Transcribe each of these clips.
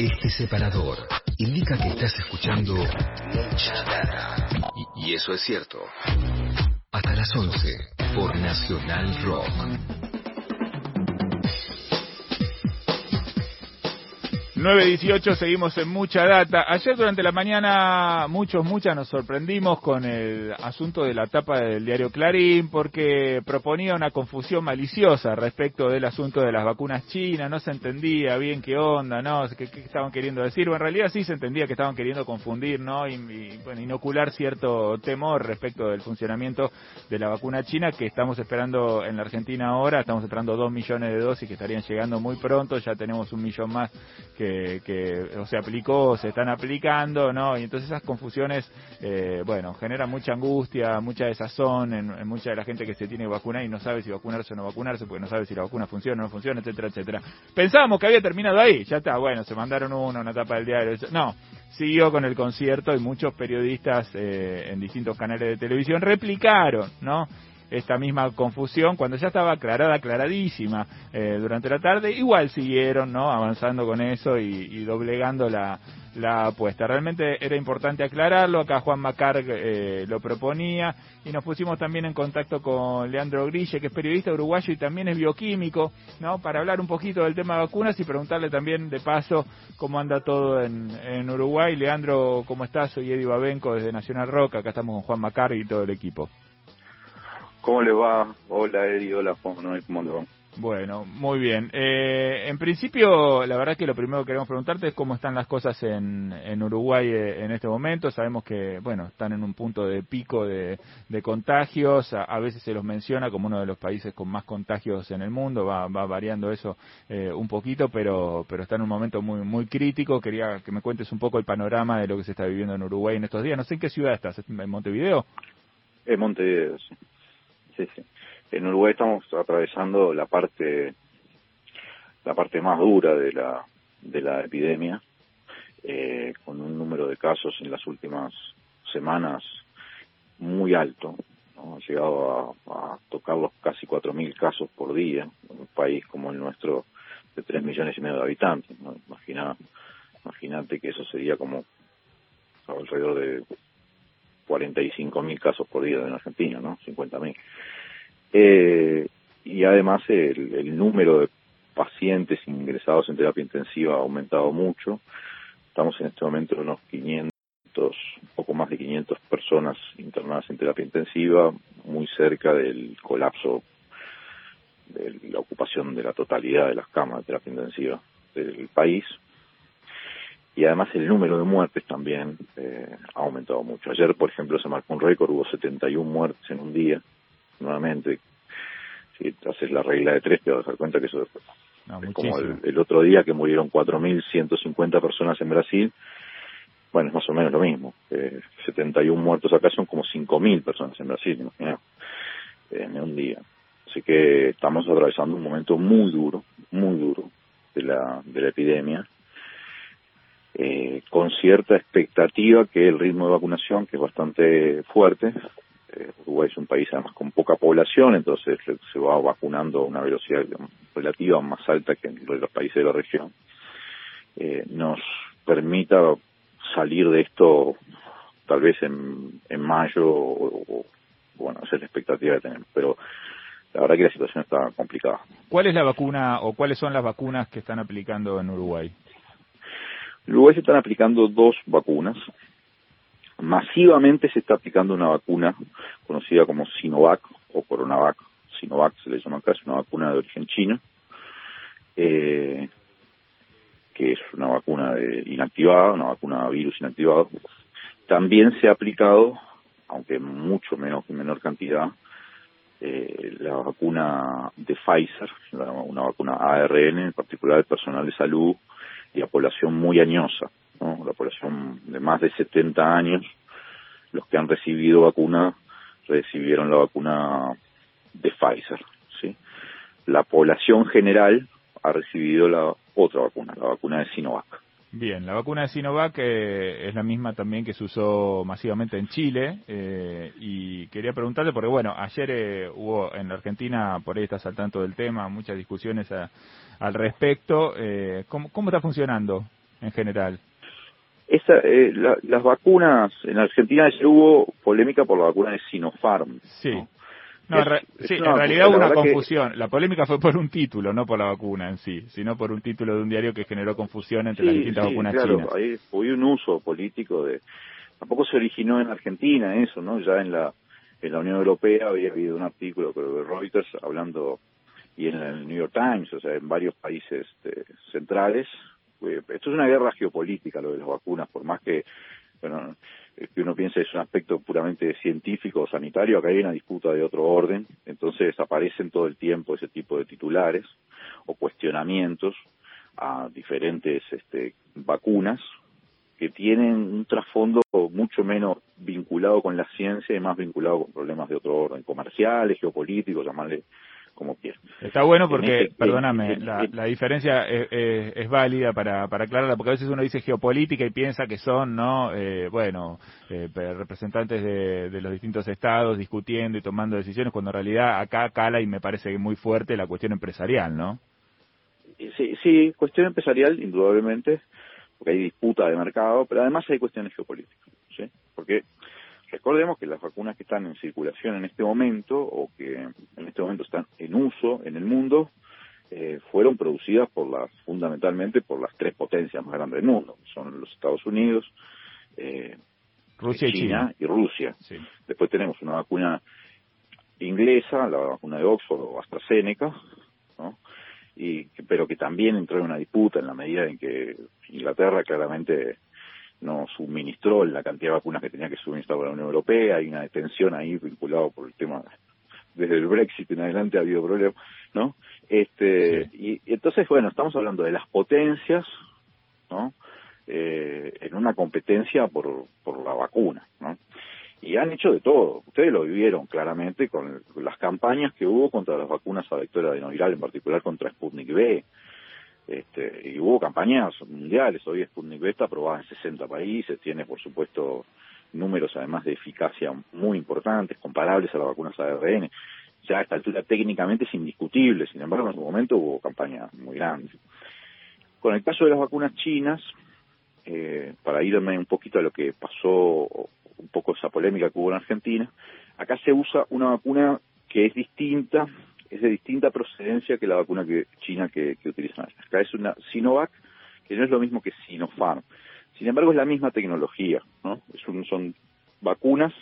Este separador indica que estás escuchando mucha data. Y, y eso es cierto. Hasta las 11 por Nacional Rock. 9.18, seguimos en mucha data. Ayer durante la mañana muchos, muchas nos sorprendimos con el asunto de la tapa del diario Clarín porque proponía una confusión maliciosa respecto del asunto de las vacunas chinas, no se entendía bien qué onda, ¿no? ¿Qué, estaban queriendo decir? Bueno, en realidad sí se entendía que estaban queriendo confundir, ¿no? Y, bueno, inocular cierto temor respecto del funcionamiento de la vacuna china que estamos esperando en la Argentina ahora, estamos esperando dos millones de dosis que estarían llegando muy pronto, ya tenemos un millón más que que, o se aplicó, se están aplicando, ¿no? Y entonces esas confusiones, eh, bueno, generan mucha angustia, mucha desazón en, mucha de la gente que se tiene que vacunar y no sabe si vacunarse o no vacunarse, porque no sabe si la vacuna funciona o no funciona, etcétera, etcétera. Pensábamos que había terminado ahí, ya está, bueno, se mandaron uno, una tapa del diario, no, siguió con el concierto y muchos periodistas eh, en distintos canales de televisión replicaron, ¿no? Esta misma confusión cuando ya estaba aclarada, aclaradísima eh, durante la tarde, igual siguieron ¿no? avanzando con eso y, doblegando la, la apuesta. Realmente era importante aclararlo, acá Juan Macar eh, lo proponía y nos pusimos también en contacto con Leandro Grille, que es periodista uruguayo y también es bioquímico, ¿no? para hablar un poquito del tema de vacunas y preguntarle también de paso cómo anda todo en, en Uruguay. Leandro, ¿cómo estás? Soy Eddie Babenco desde Nacional Rock, acá estamos con Juan Macar y todo el equipo. ¿Cómo le va? Hola Eri, hola ¿cómo le va? Bueno, muy bien. Eh, en principio, la verdad que lo primero que queremos preguntarte es cómo están las cosas en, en Uruguay eh, en este momento. Sabemos que, bueno, están en un punto de pico de, contagios. A, veces se los menciona como uno de los países con más contagios en el mundo. Va, va variando eso eh, un poquito, pero, pero está en un momento muy, muy crítico. Quería que me cuentes un poco el panorama de lo que se está viviendo en Uruguay en estos días. No sé en qué ciudad estás. ¿En Montevideo? En Montevideo, sí. En Uruguay estamos atravesando la parte la parte más dura de la de la epidemia, eh, con un número de casos en las últimas semanas muy alto. Ha llegado a, tocar los casi 4.000 casos por día, en un país como el nuestro de 3 millones y medio de habitantes. ¿no? Imagina, imagínate que eso sería como alrededor de 45.000 casos por día en Argentina, ¿no? 50.000. Eh, y además el, número de pacientes ingresados en terapia intensiva ha aumentado mucho. Estamos en este momento en unos 500, poco más de 500 personas internadas en terapia intensiva, muy cerca del colapso de la ocupación de la totalidad de las camas de terapia intensiva del país. Y además el número de muertes también eh, ha aumentado mucho. Ayer, por ejemplo, se marcó un récord, hubo 71 muertes en un día nuevamente, si haces la regla de tres te vas a dar cuenta que eso es como el, otro día que murieron 4.150 personas en Brasil, bueno, es más o menos lo mismo. Eh, 71 muertos acá son como 5.000 personas en Brasil, en un día. Así que estamos atravesando un momento muy duro, muy duro de la, de la epidemia, eh, con cierta expectativa que el ritmo de vacunación, que es bastante fuerte, eh, Uruguay es un país además con poca población, entonces se va vacunando a una velocidad relativa más alta que en los países de la región, eh, nos permita salir de esto tal vez en, mayo o, bueno, esa es la expectativa que tenemos, pero la verdad que la situación está complicada. ¿Cuál es la vacuna o cuáles son las vacunas que están aplicando en Uruguay? Uruguay se están aplicando dos vacunas, masivamente se está aplicando una vacuna conocida como Sinovac o Coronavac. Sinovac se le llama acá, es una vacuna de origen chino, eh, que es una vacuna de inactivada, una vacuna virus inactivado. También se ha aplicado, aunque mucho menos en menor cantidad, eh, la vacuna de Pfizer, una vacuna ARN, en particular el personal de salud y a población muy añosa la población de más de 70 años, los que han recibido vacuna, recibieron la vacuna de Pfizer. ¿sí? La población general ha recibido la otra vacuna, la vacuna de Sinovac. Bien, la vacuna de Sinovac eh, es la misma también que se usó masivamente en Chile eh, y quería preguntarle, porque bueno, ayer eh, hubo en la Argentina, por ahí estás al tanto del tema, muchas discusiones al respecto. ¿cómo, ¿Cómo está funcionando en general? Esa, eh, las vacunas, en Argentina hubo polémica por la vacuna de Sinopharm. Sí. No, en realidad hubo una confusión. La polémica fue por un título, no por la vacuna en sí, sino por un título de un diario que generó confusión entre las distintas vacunas claro, chinas. Ahí hubo un uso político de... Tampoco se originó en Argentina eso, ¿no? Ya en la, en la Unión Europea había habido un artículo creo, de Reuters hablando, y en el New York Times, o sea, en varios países este, centrales. Esto es una guerra geopolítica, lo de las vacunas, por más que bueno, que uno piense es un aspecto puramente científico o sanitario, acá hay una disputa de otro orden, entonces aparecen todo el tiempo ese tipo de titulares o cuestionamientos a diferentes este, vacunas que tienen un trasfondo mucho menos vinculado con la ciencia y más vinculado con problemas de otro orden, comerciales, geopolíticos, llamarle como Está bueno porque, este, perdóname, la, diferencia es, válida para, para aclararla, porque a veces uno dice geopolítica y piensa que son, ¿no? Eh, bueno, eh, representantes de, los distintos estados discutiendo y tomando decisiones, cuando en realidad acá cala y me parece muy fuerte la cuestión empresarial, ¿no? Sí, sí, cuestión empresarial, indudablemente, porque hay disputa de mercado, pero además hay cuestiones geopolíticas, ¿sí? Porque Recordemos que las vacunas que están en circulación en este momento o que en este momento están en uso en el mundo eh, fueron producidas por las fundamentalmente por las tres potencias más grandes del mundo, son los Estados Unidos, eh, Rusia y China, y Rusia. Después tenemos una vacuna inglesa, la vacuna de Oxford o AstraZeneca, ¿no? y pero que también entró en una disputa en la medida en que Inglaterra claramente no suministró la cantidad de vacunas que tenía que suministrar la Unión Europea, hay una detención ahí vinculado por el tema desde el Brexit en adelante ha habido problemas, ¿no? Este y, entonces bueno, estamos hablando de las potencias, ¿no? Eh, en una competencia por por la vacuna, ¿no? Y han hecho de todo. Ustedes lo vivieron claramente con las campañas que hubo contra las vacunas a vector adenoviral, en particular contra Sputnik B, este, y hubo campañas mundiales, hoy Sputnik V está aprobada en 60 países, tiene por supuesto números además de eficacia muy importantes, comparables a las vacunas ARN. Ya a esta altura técnicamente es indiscutible, sin embargo en su momento hubo campañas muy grandes. Con el caso de las vacunas chinas, eh, para irme un poquito a lo que pasó, un poco esa polémica que hubo en Argentina, acá se usa una vacuna que es distinta es de distinta procedencia que la vacuna que, china que, utilizan acá. es una Sinovac, que no es lo mismo que Sinopharm. Sin embargo, es la misma tecnología, ¿no? Es son vacunas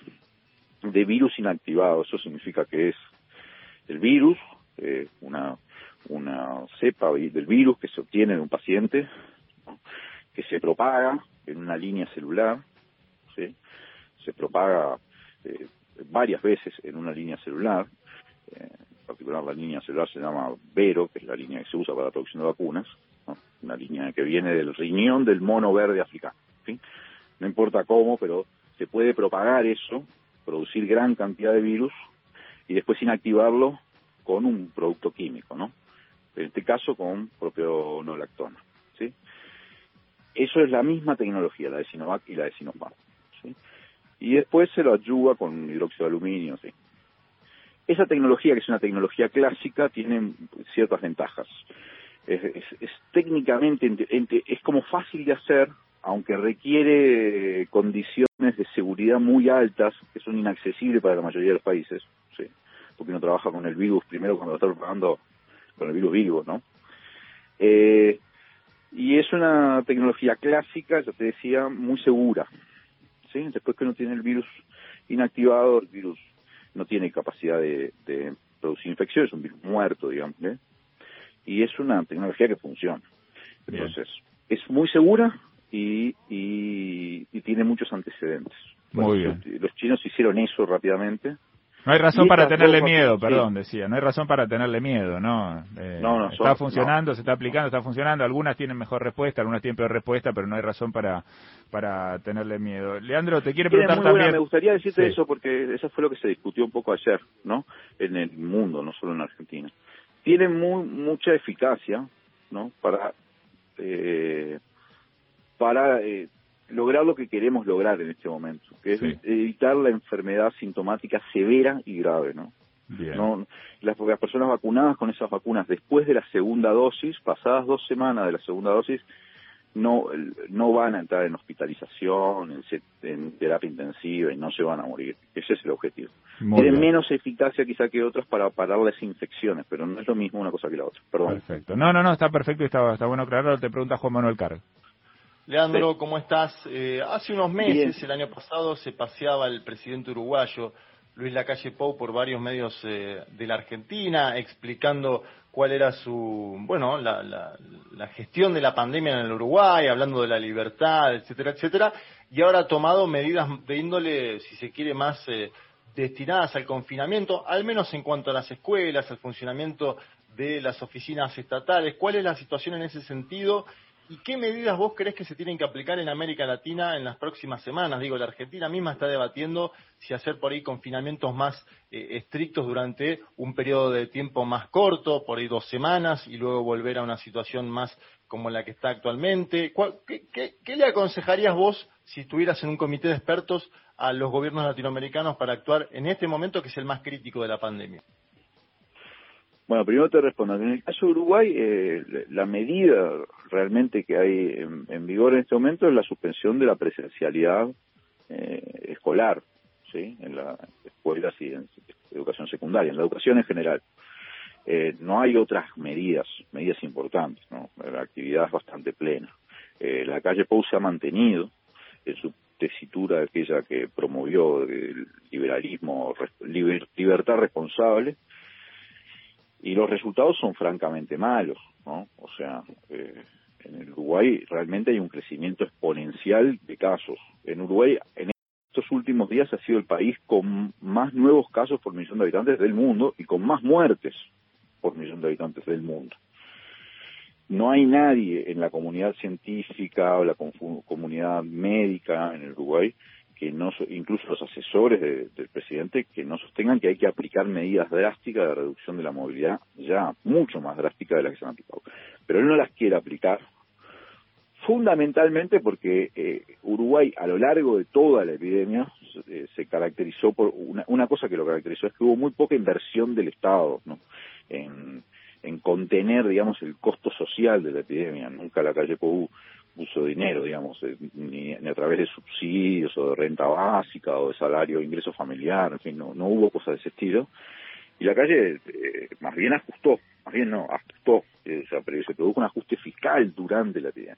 de virus inactivado. Eso significa que es el virus, eh, una, una cepa del virus que se obtiene de un paciente, que se propaga en una línea celular, ¿sí? se propaga eh, varias veces en una línea celular. Eh, particular la línea celular se llama Vero, que es la línea que se usa para la producción de vacunas, una línea que viene del riñón del mono verde africano. No importa cómo, pero se puede propagar eso, producir gran cantidad de virus y después inactivarlo con un producto químico, ¿no? En este caso con propio nolactona, ¿sí? Eso es la misma tecnología, la de Sinovac y la de Sinopharm, ¿sí? Y después se lo ayuda con hidróxido de aluminio, ¿sí? Esa tecnología, que es una tecnología clásica, tiene ciertas ventajas. Es, técnicamente, es como fácil de hacer, aunque requiere condiciones de seguridad muy altas, que son inaccesibles para la mayoría de los países, ¿sí? porque uno trabaja con el virus primero cuando lo está propagando con el virus vivo, ¿no? Eh, y es una tecnología clásica, ya te decía, muy segura. ¿sí? Después que uno tiene el virus inactivado, el virus no tiene capacidad de, producir infecciones, es un virus muerto, digamos, ¿eh? y es una tecnología que funciona. Entonces, es muy segura y, y, tiene muchos antecedentes. Muy bien. Los chinos hicieron eso rápidamente no hay razón para tenerle miedo, perdón, decía. No hay razón para tenerle miedo, ¿no? Eh, no, no está funcionando, se está aplicando, está funcionando. Algunas tienen mejor respuesta, algunas tienen peor respuesta, pero no hay razón para para tenerle miedo. Leandro, te quiere preguntar también. me gustaría decirte eso porque eso fue lo que se discutió un poco ayer, ¿no? En el mundo, no solo en Argentina. Tiene muy, mucha eficacia, ¿no? Para eh, para eh, lograr lo que queremos lograr en este momento, que es evitar la enfermedad sintomática severa y grave, ¿no? No, las, las, personas vacunadas con esas vacunas después de la segunda dosis, pasadas dos semanas de la segunda dosis, no, no van a entrar en hospitalización, en, terapia intensiva y no se van a morir. Ese es el objetivo. Tienen menos eficacia quizá que otros para parar las infecciones, pero no es lo mismo una cosa que la otra. Perdón. Perfecto. No, no, no, está perfecto y está, está bueno aclararlo. Te pregunta Juan Manuel Carlos. Leandro, ¿cómo estás? Eh, hace unos meses, el año pasado, se paseaba el presidente uruguayo Luis Lacalle Pou por varios medios eh, de la Argentina explicando cuál era su, bueno, la, la, gestión de la pandemia en el Uruguay, hablando de la libertad, etcétera, etcétera, y ahora ha tomado medidas de índole, si se quiere, más eh, destinadas al confinamiento, al menos en cuanto a las escuelas, al funcionamiento de las oficinas estatales. ¿Cuál es la situación en ese sentido? ¿Y qué medidas vos crees que se tienen que aplicar en América Latina en las próximas semanas? Digo, la Argentina misma está debatiendo si hacer por ahí confinamientos más eh, estrictos durante un periodo de tiempo más corto, por ahí dos semanas, y luego volver a una situación más como la que está actualmente. Qué, qué le aconsejarías vos si estuvieras en un comité de expertos a los gobiernos latinoamericanos para actuar en este momento que es el más crítico de la pandemia? Bueno, primero te respondo. En el caso de Uruguay, eh, la medida realmente que hay en, vigor en este momento es la suspensión de la presencialidad eh, escolar, ¿sí? En las escuelas y en educación secundaria, en la educación en general. Eh, no hay otras medidas, medidas importantes, ¿no? La actividad es bastante plena. la calle Pou se ha mantenido en su tesitura aquella que promovió el liberalismo, libertad responsable, y los resultados son francamente malos, ¿no? O sea, eh, en el Uruguay realmente hay un crecimiento exponencial de casos. En Uruguay, en estos últimos días ha sido el país con más nuevos casos por millón de habitantes del mundo y con más muertes por millón de habitantes del mundo. No hay nadie en la comunidad científica o la comunidad médica en el Uruguay que no, incluso los asesores del presidente, que no sostengan que hay que aplicar medidas drásticas de reducción de la movilidad, ya mucho más drásticas de las que se han aplicado. Pero él no las quiere aplicar, fundamentalmente porque eh, Uruguay a lo largo de toda la epidemia eh, se caracterizó por una, una cosa que lo caracterizó es que hubo muy poca inversión del Estado ¿no? en, en contener, digamos, el costo social de la epidemia. Nunca la calle Pou puso dinero, digamos, eh, ni, a través de subsidios o de renta básica o de salario, ingreso familiar, en fin, no, no hubo cosas de ese estilo. Y la calle eh, más bien ajustó, más bien no, ajustó, eh, o sea, pero se produjo un ajuste fiscal durante la epidemia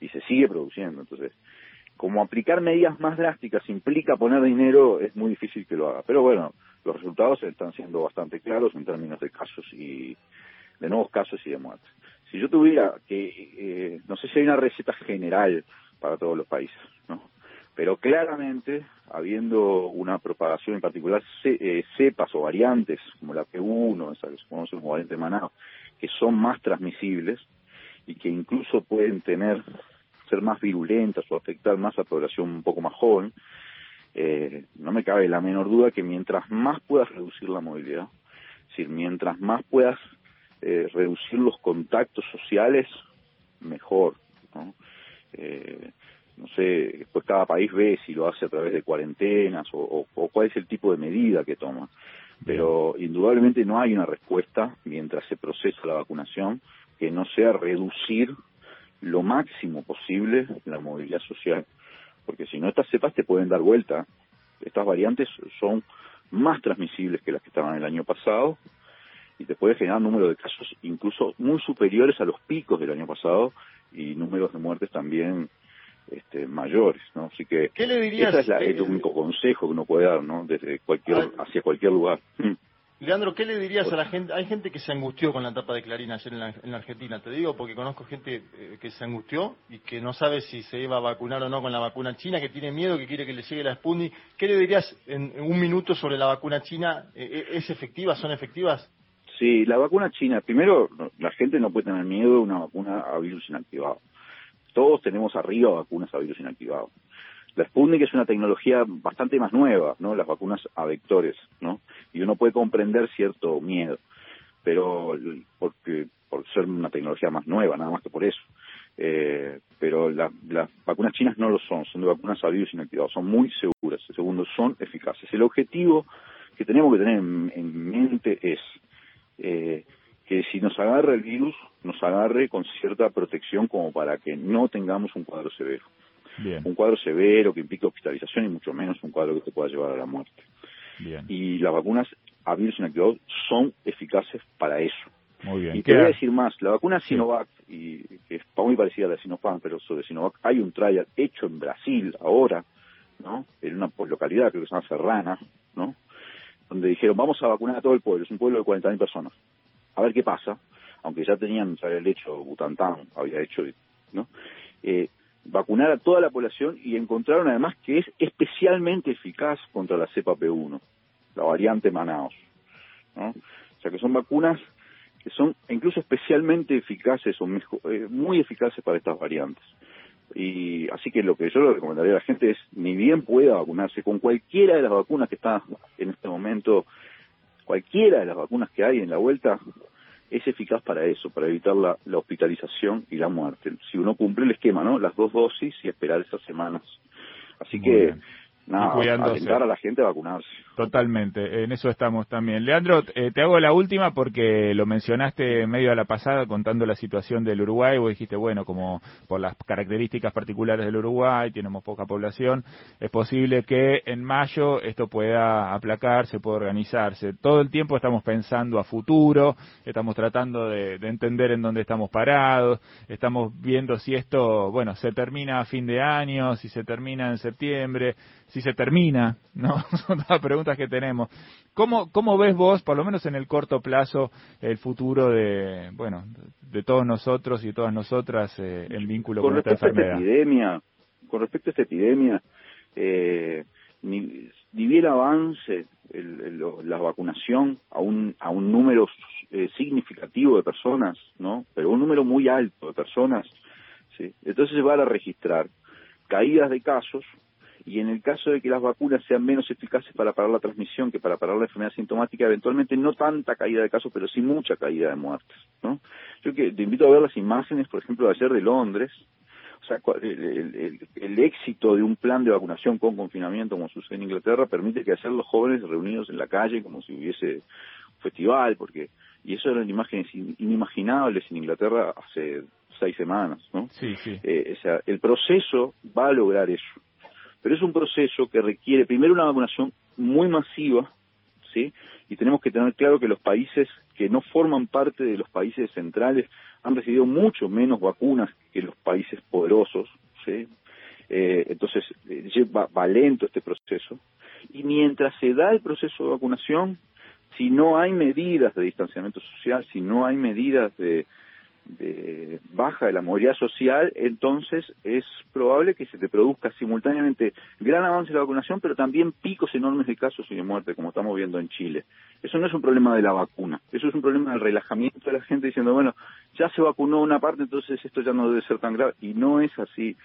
y se sigue produciendo. Entonces, como aplicar medidas más drásticas implica poner dinero, es muy difícil que lo haga. Pero bueno, los resultados están siendo bastante claros en términos de casos y de nuevos casos y de muertes si yo tuviera que, eh, no sé si hay una receta general para todos los países, ¿no? Pero claramente, habiendo una propagación en particular, eh, cepas o variantes, como la P1, esa que se conoce como variante manado, que son más transmisibles y que incluso pueden tener, ser más virulentas o afectar más a la población un poco más joven, eh, no me cabe la menor duda que mientras más puedas reducir la movilidad, es decir, mientras más puedas eh, reducir los contactos sociales, mejor. ¿no? Eh, no sé, después cada país ve si lo hace a través de cuarentenas o, cuál es el tipo de medida que toma. Pero indudablemente no hay una respuesta mientras se procesa la vacunación que no sea reducir lo máximo posible la movilidad social. Porque si no, estas cepas te pueden dar vuelta. Estas variantes son más transmisibles que las que estaban el año pasado y te puede generar número de casos incluso muy superiores a los picos del año pasado y números de muertes también este, mayores, ¿no? Así que ¿Qué le dirías, ese es el único consejo que uno puede dar, ¿no? Desde cualquier hacia cualquier lugar. Leandro, ¿qué le dirías a la gente? Hay gente que se angustió con la tapa de Clarín ayer en la, Argentina, te digo, porque conozco gente eh, que se angustió y que no sabe si se iba a vacunar o no con la vacuna china, que tiene miedo, que quiere que le llegue la Sputnik. ¿Qué le dirías en, un minuto sobre la vacuna china? Eh, ¿Es efectiva? ¿Son efectivas? Sí, la vacuna china, primero, la gente no puede tener miedo de una vacuna a virus inactivado. Todos tenemos arriba vacunas a virus inactivado. La Sputnik es una tecnología bastante más nueva, ¿no? Las vacunas a vectores, ¿no? Y uno puede comprender cierto miedo, pero porque por ser una tecnología más nueva, nada más que por eso. Eh, pero las vacunas chinas no lo son, son de vacunas a virus inactivado, son muy seguras. segundo, son eficaces. El objetivo que tenemos que tener en mente es eh, que si nos agarra el virus, nos agarre con cierta protección como para que no tengamos un cuadro severo. Un cuadro severo que implica hospitalización y mucho menos un cuadro que te pueda llevar a la muerte. Y las vacunas a virus inactivado son eficaces para eso. Muy bien. Y te voy a decir más, la vacuna Sinovac, y que es muy parecida a la Sinopharm, pero sobre Sinovac hay un trial hecho en Brasil ahora, ¿no? En una localidad, creo que se llama Serrana, ¿no? Donde dijeron, vamos a vacunar a todo el pueblo, es un pueblo de 40.000 personas. A ver qué pasa, aunque ya tenían, el hecho, Butantan había hecho, ¿no? Eh, vacunar a toda la población y encontraron además que es especialmente eficaz contra la cepa P1, la variante Manaus. ¿no? O sea que son vacunas que son incluso especialmente eficaces o eh, muy eficaces para estas variantes. Y así que lo que yo le recomendaría a la gente es, ni bien pueda vacunarse con cualquiera de las vacunas que está en este momento, cualquiera de las vacunas que hay en la vuelta, es eficaz para eso, para evitar la, hospitalización y la muerte. Si uno cumple el esquema, ¿no? Las dos dosis y esperar esas semanas. Así que nada, alentar a la gente a vacunarse. Totalmente, en eso estamos también. Leandro, eh, te hago la última porque lo mencionaste en medio de la pasada contando la situación del Uruguay. Vos dijiste, bueno, como por las características particulares del Uruguay, tenemos poca población, es posible que en mayo esto pueda aplacarse, pueda organizarse. Todo el tiempo estamos pensando a futuro, estamos tratando de, de entender en dónde estamos parados, estamos viendo si esto, bueno, se termina a fin de año, si se termina en septiembre, si se termina, ¿no? Son todas preguntas que tenemos. ¿Cómo, ¿Cómo ves vos, por lo menos en el corto plazo, el futuro de, bueno, de todos nosotros y todas nosotras, eh, el vínculo con, esta enfermedad? A esta epidemia, con respecto a esta epidemia, eh, ni, bien avance la vacunación a un, a un número eh, significativo de personas, ¿no? Pero un número muy alto de personas, ¿sí? Entonces se van a registrar caídas de casos y en el caso de que las vacunas sean menos eficaces para parar la transmisión que para parar la enfermedad sintomática, eventualmente no tanta caída de casos, pero sí mucha caída de muertes. ¿no? Yo que te invito a ver las imágenes, por ejemplo, de ayer de Londres, o sea, el, éxito de un plan de vacunación con confinamiento, como sucede en Inglaterra, permite que hacer los jóvenes reunidos en la calle como si hubiese un festival, porque y eso eran imágenes inimaginables en Inglaterra hace seis semanas, ¿no? Sí, sí. Eh, o sea, el proceso va a lograr eso. Pero es un proceso que requiere primero una vacunación muy masiva, ¿sí? Y tenemos que tener claro que los países que no forman parte de los países centrales han recibido mucho menos vacunas que los países poderosos, ¿sí? Eh, entonces, eh, va, va lento este proceso. Y mientras se da el proceso de vacunación, si no hay medidas de distanciamiento social, si no hay medidas de, de baja de la movilidad social, entonces es probable que se te produzca simultáneamente gran avance de la vacunación, pero también picos enormes de casos y de muerte, como estamos viendo en Chile. Eso no es un problema de la vacuna, eso es un problema del relajamiento de la gente diciendo, bueno, ya se vacunó una parte, entonces esto ya no debe ser tan grave. Y no es así,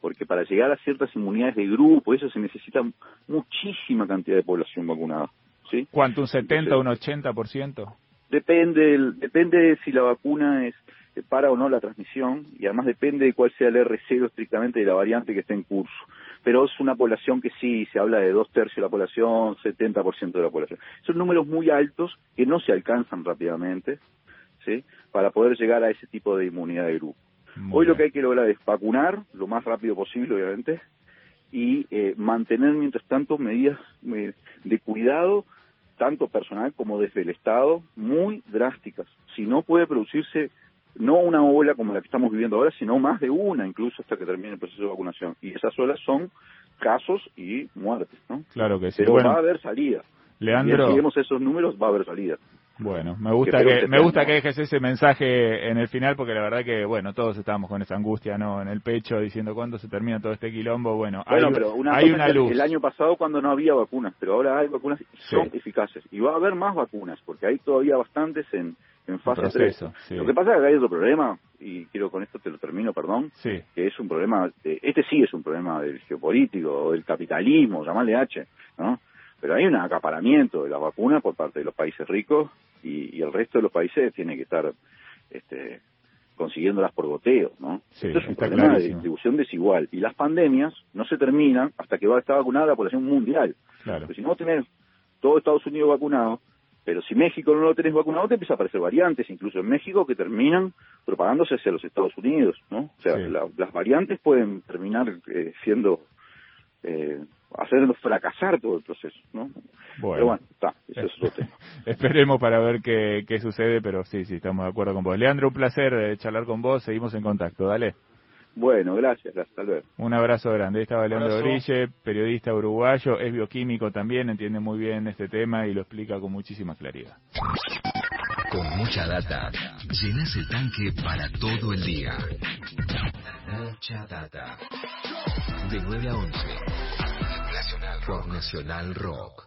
porque para llegar a ciertas inmunidades de grupo, eso se necesita muchísima cantidad de población vacunada. ¿sí? ¿Cuánto? ¿Un 70 o un 80%? Depende, depende de si la vacuna es para o no la transmisión y además depende de cuál sea el R0 estrictamente de la variante que esté en curso. Pero es una población que sí, se habla de dos tercios de la población, 70% de la población. Son números muy altos que no se alcanzan rápidamente, ¿sí? Para poder llegar a ese tipo de inmunidad de grupo. Hoy lo que hay que lograr es vacunar lo más rápido posible, obviamente, y eh, mantener mientras tanto medidas eh, de cuidado tanto personal como desde el Estado, muy drásticas. Si no puede producirse no una ola como la que estamos viviendo ahora, sino más de una, incluso hasta que termine el proceso de vacunación. Y esas olas son casos y muertes, ¿no? Claro que sí. Pero va a haber salida. Leandro. Si vemos esos números, va a haber salida. Bueno, me gusta que, me gusta que dejes ese mensaje en el final porque la verdad que bueno, todos estábamos con esa angustia, ¿no? En el pecho diciendo cuándo se termina todo este quilombo. Bueno, hay, pero una hay una luz. El año pasado cuando no había vacunas, pero ahora hay vacunas y son eficaces y va a haber más vacunas porque hay todavía bastantes en en fase 3. Lo que pasa es que hay otro problema, y quiero con esto te lo termino, perdón, que es un problema, este sí es un problema del geopolítico, o del capitalismo, llamarle H, ¿no? Pero hay un acaparamiento de la vacuna por parte de los países ricos y, el resto de los países tiene que estar este, consiguiéndolas por goteo, ¿no? Esto es un problema de distribución desigual. Y las pandemias no se terminan hasta que va a estar vacunada la población mundial. Claro. Porque si no tenés todo Estados Unidos vacunado, Pero si México no lo tenés vacunado, te empieza a aparecer variantes, incluso en México, que terminan propagándose hacia los Estados Unidos, ¿no? O sea, las variantes pueden terminar eh, siendo, eh, hacernos fracasar todo el proceso, ¿no? Bueno. Pero bueno, está, eso es otro tema. Esperemos para ver qué, qué sucede, pero sí, sí, estamos de acuerdo con vos. Leandro, un placer eh, charlar con vos, seguimos en contacto, dale. Bueno, gracias, hasta luego. Un abrazo grande. Estaba Leandro Brille, periodista uruguayo, es bioquímico también, entiende muy bien este tema y lo explica con muchísima claridad. Con mucha data, llenas el tanque para todo el día. Mucha data. De 9 a 11. Nacional Rock. Nacional Rock.